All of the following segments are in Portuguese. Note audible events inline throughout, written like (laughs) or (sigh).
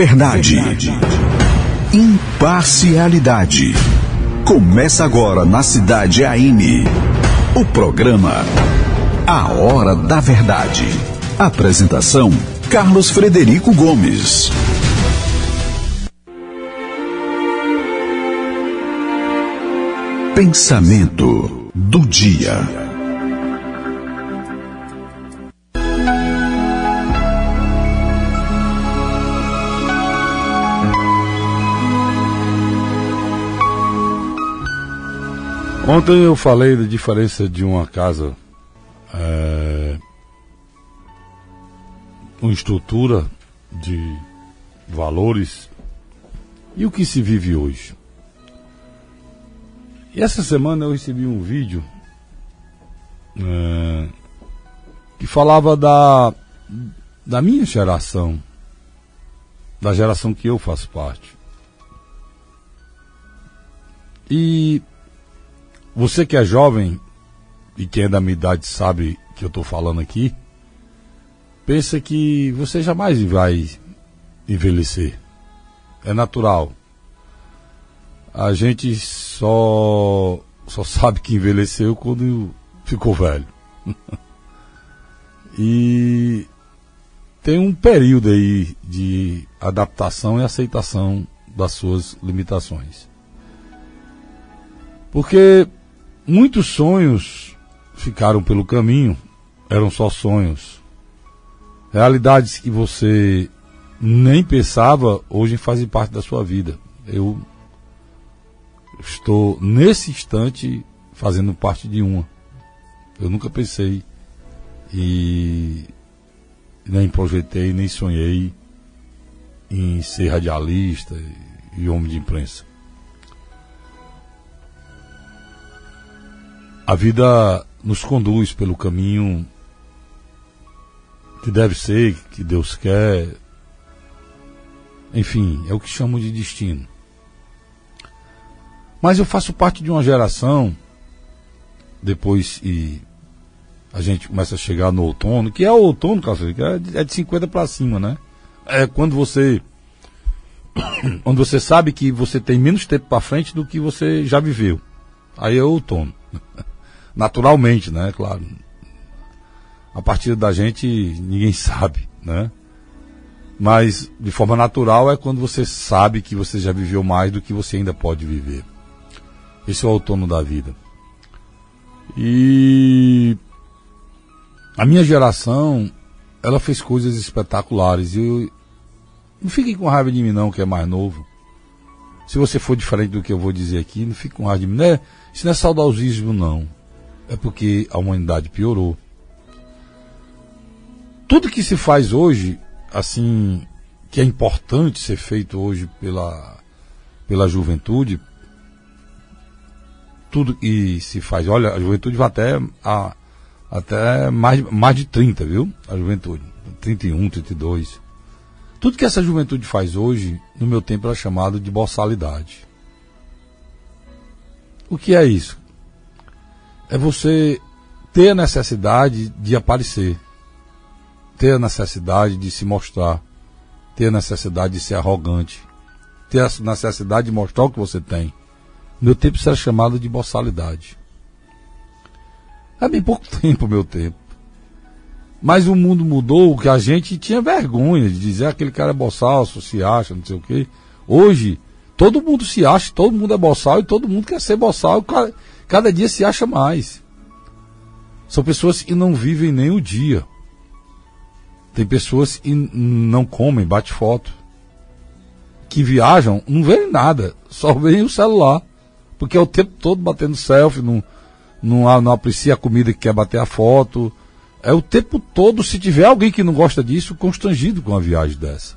Verdade. Imparcialidade. Começa agora na cidade AM. O programa A Hora da Verdade. Apresentação: Carlos Frederico Gomes. Pensamento do dia. Ontem eu falei da diferença de uma casa é, uma estrutura de valores e o que se vive hoje. E essa semana eu recebi um vídeo é, que falava da, da minha geração, da geração que eu faço parte. E você que é jovem e que é da minha idade sabe que eu estou falando aqui, pensa que você jamais vai envelhecer. É natural. A gente só só sabe que envelheceu quando ficou velho. (laughs) e tem um período aí de adaptação e aceitação das suas limitações. Porque Muitos sonhos ficaram pelo caminho, eram só sonhos. Realidades que você nem pensava hoje fazem parte da sua vida. Eu estou nesse instante fazendo parte de uma. Eu nunca pensei e nem projetei, nem sonhei em ser radialista e homem de imprensa. A vida nos conduz pelo caminho que deve ser, que Deus quer. Enfim, é o que chamo de destino. Mas eu faço parte de uma geração, depois e a gente começa a chegar no outono, que é o outono, que é de 50 para cima, né? É quando você (coughs) quando você sabe que você tem menos tempo para frente do que você já viveu. Aí é outono. (laughs) naturalmente, né? Claro. A partir da gente ninguém (laughs) sabe, né? Mas de forma natural é quando você sabe que você já viveu mais do que você ainda pode viver. Esse é o outono da vida. E a minha geração, ela fez coisas espetaculares. E eu, não fiquem com raiva de mim não, que é mais novo. Se você for diferente do que eu vou dizer aqui, não fique com raiva de mim. Não é, isso não é saudosismo, não é porque a humanidade piorou. Tudo que se faz hoje, assim, que é importante ser feito hoje pela, pela juventude, tudo que se faz, olha, a juventude vai até, a, até mais, mais de 30, viu? A juventude, 31, 32. Tudo que essa juventude faz hoje, no meu tempo era chamado de boçalidade. O que é isso? É você ter a necessidade de aparecer, ter a necessidade de se mostrar, ter a necessidade de ser arrogante, ter a necessidade de mostrar o que você tem. Meu tempo será chamado de boçalidade. É bem pouco (laughs) tempo meu tempo. Mas o mundo mudou, que a gente tinha vergonha de dizer aquele cara é boçal, se acha, não sei o quê. Hoje, todo mundo se acha, todo mundo é boçal e todo mundo quer ser boçal. Cada dia se acha mais. São pessoas que não vivem nem o dia. Tem pessoas que não comem, bate foto. Que viajam, não veem nada, só veem o celular. Porque é o tempo todo batendo selfie, não, não, não aprecia a comida que quer bater a foto. É o tempo todo, se tiver alguém que não gosta disso, constrangido com uma viagem dessa.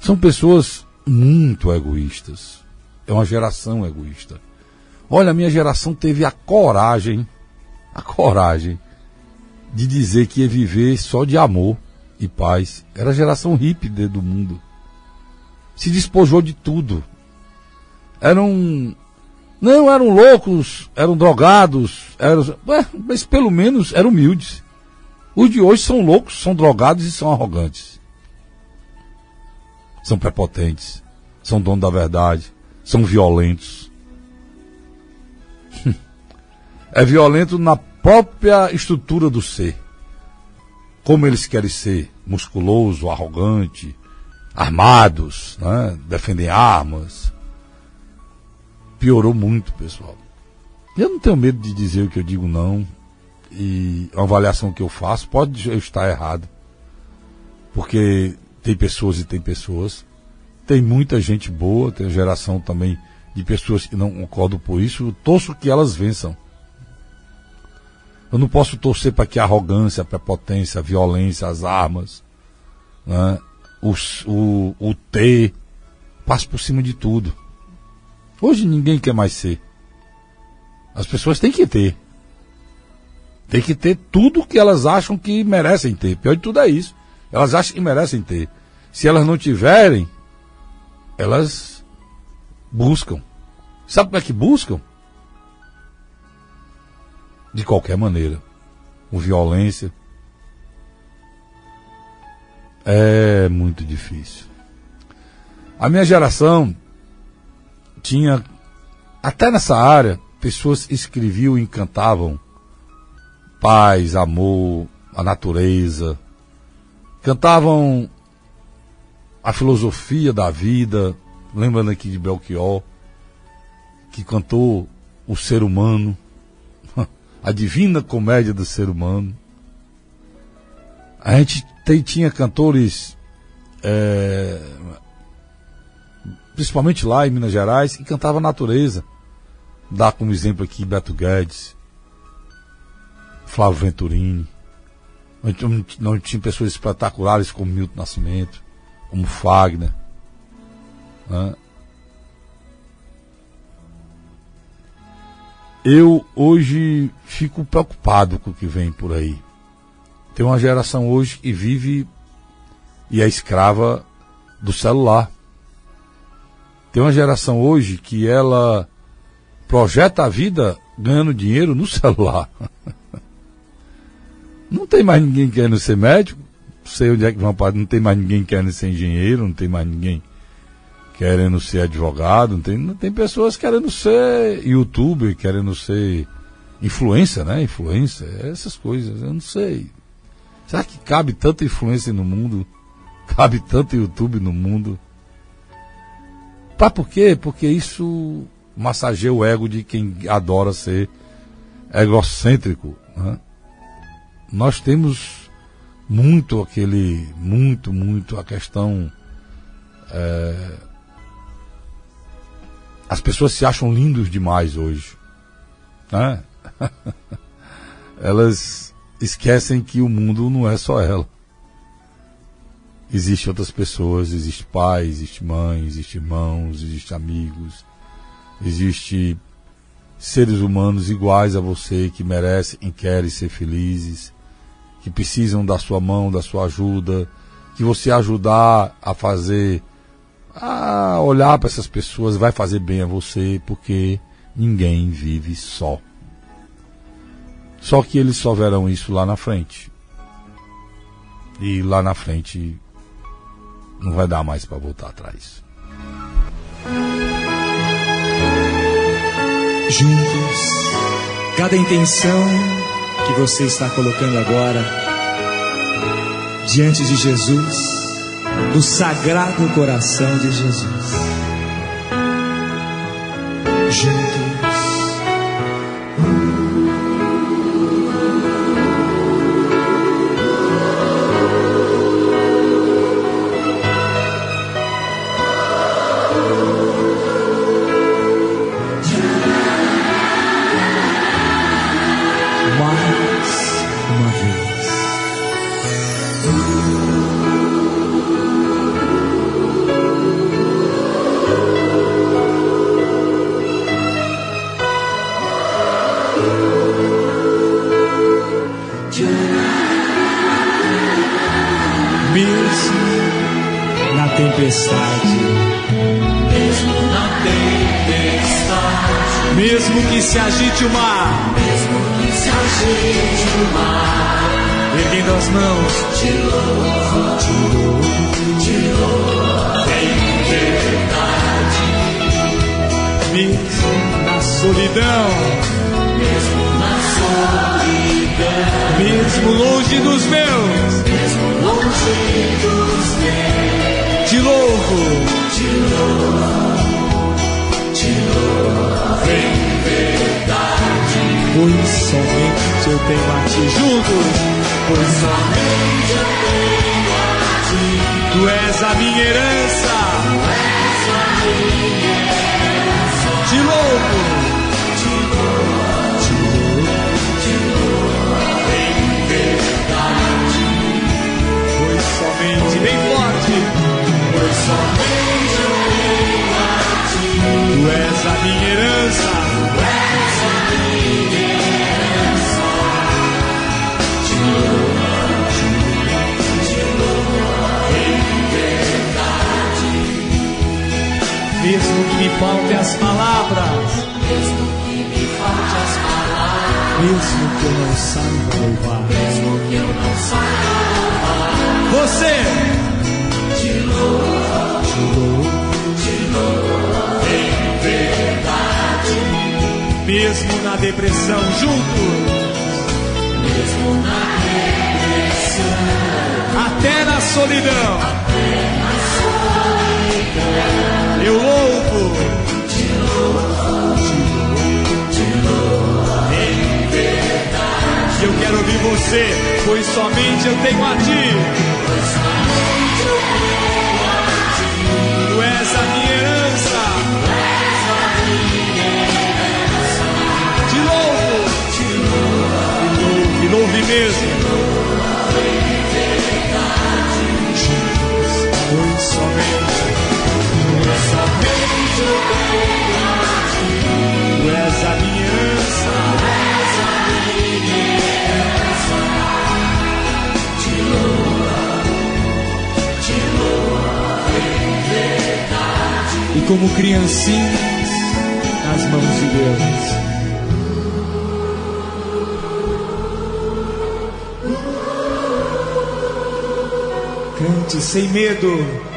São pessoas muito egoístas. É uma geração egoísta. Olha, a minha geração teve a coragem, a coragem de dizer que ia viver só de amor e paz. Era a geração hippie do mundo. Se despojou de tudo. Eram. Não, eram loucos, eram drogados, eram. Mas pelo menos eram humildes. Os de hoje são loucos, são drogados e são arrogantes. são prepotentes, são donos da verdade, são violentos. (laughs) é violento na própria estrutura do ser. Como eles querem ser, musculoso, arrogante, armados, né? defendem armas. Piorou muito, pessoal. Eu não tenho medo de dizer o que eu digo, não. E a avaliação que eu faço pode estar errado. Porque tem pessoas e tem pessoas. Tem muita gente boa, tem geração também de pessoas que não concordam por isso. Eu torço que elas vençam. Eu não posso torcer para que a arrogância, a prepotência, a violência, as armas, né, o, o, o ter, passe por cima de tudo. Hoje ninguém quer mais ser. As pessoas têm que ter. Tem que ter tudo que elas acham que merecem ter. Pior de tudo é isso. Elas acham que merecem ter. Se elas não tiverem, elas buscam. Sabe como é que buscam? de qualquer maneira, com violência. É muito difícil. A minha geração tinha, até nessa área, pessoas escreviam e cantavam paz, amor, a natureza. Cantavam a filosofia da vida, lembrando aqui de Belchior, que cantou o ser humano (laughs) a divina comédia do ser humano. A gente tem, tinha cantores, é, principalmente lá em Minas Gerais, que cantava natureza. Dá como exemplo aqui Beto Guedes, Flávio Venturini. Não, não tinha pessoas espetaculares como Milton Nascimento, como Fagner. Né? eu hoje fico preocupado com o que vem por aí. Tem uma geração hoje que vive e é escrava do celular. Tem uma geração hoje que ela projeta a vida ganhando dinheiro no (laughs) celular. Não tem mais ninguém querendo ser médico, sei onde é que vão parar, não tem mais ninguém querendo ser engenheiro, não tem mais ninguém querendo ser advogado, tem, tem pessoas querendo ser youtuber, querendo ser influência, né? Influência, essas coisas, eu não sei. Será que cabe tanta influência no mundo? (laughs) Cabe tanto YouTube no mundo? Para por quê? Porque isso massageia o ego de quem adora ser egocêntrico. Né? Nós temos muito aquele, muito, muito a questão é, as pessoas se acham lindos demais hoje. Né? (laughs) Elas esquecem que o mundo não é só ela. Existem outras pessoas, existe pai, existe mãe, existe irmãos, existe amigos, existe seres humanos iguais a você que merecem e querem ser felizes, que precisam da sua mão, da sua ajuda, que você ajudar a fazer a olhar para essas pessoas vai fazer bem a você, porque ninguém vive só. Só que eles só verão isso lá na frente. E lá na frente não vai dar mais para voltar atrás. Juntos, cada intenção que você está colocando agora diante de Jesus do Sagrado Coração de Jesus. tempestade. Mesmo na tempestade. Mesmo que se agite o mar. Mesmo que se agite o mar. Erguendo as mãos. Te louvo, te louvo, te louvo. Em verdade. Mesmo na solidão. Mesmo na solidão. Mesmo longe dos meus. Tenho a ti juntos, Pois somente eu tenho a ti, tu és a minha herança, és a minha herança. te louvo, Te verdade. pois somente, bem forte, Pois somente eu tenho a ti, tu és a minha herança, mesmo que eu não saiba louvar, mesmo que eu não saiba. Louvar, você, te louvo, te louvo, te louvo em verdade. mesmo na depressão, juntos, Mesmo na depressão, até na solidão, na solidão, eu louvo, quero ouvir você, pois somente eu tenho a ti, Pois somente tu és a minha herança, és a minha herança. te louvo, mesmo, verdade. pois somente somente eu tenho como criancinhas nas mãos de Deus. Cante sem medo.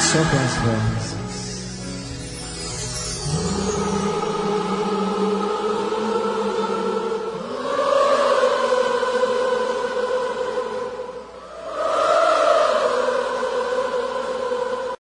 Só com as vozes.